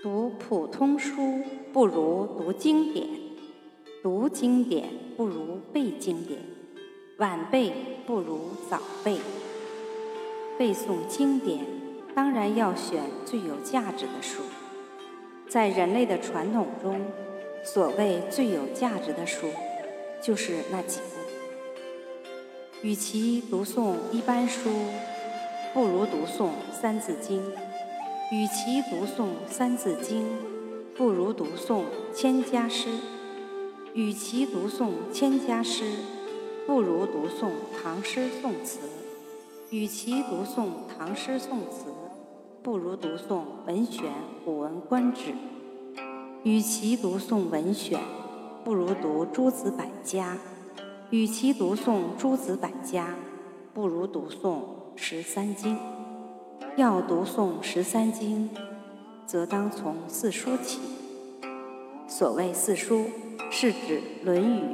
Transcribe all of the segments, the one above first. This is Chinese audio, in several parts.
读普通书不如读经典，读经典不如背经典，晚背不如早背。背诵经典当然要选最有价值的书。在人类的传统中，所谓最有价值的书，就是那几部。与其读诵一般书，不如读诵《三字经》。与其读诵《三字经》，不如读诵《千家诗》；与其读诵《千家诗》，不如读诵唐诗宋词；与其读诵唐诗宋词，不如读诵《文选》《古文观止》；与其读诵文选，不如读诸子百家；与其读诵诸子百家，不如读诵十三经。要读诵十三经，则当从四书起。所谓四书，是指《论语》《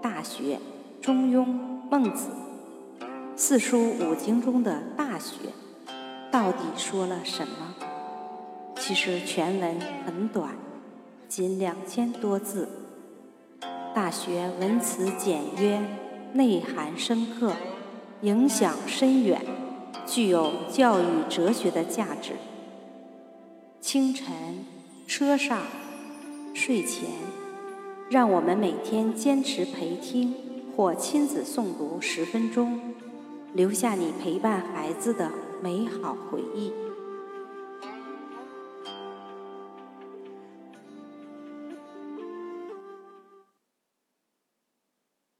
大学》《中庸》《孟子》。四书五经中的《大学》，到底说了什么？其实全文很短，仅两千多字。《大学》文辞简约，内涵深刻，影响深远。具有教育哲学的价值。清晨、车上、睡前，让我们每天坚持陪听或亲子诵读十分钟，留下你陪伴孩子的美好回忆。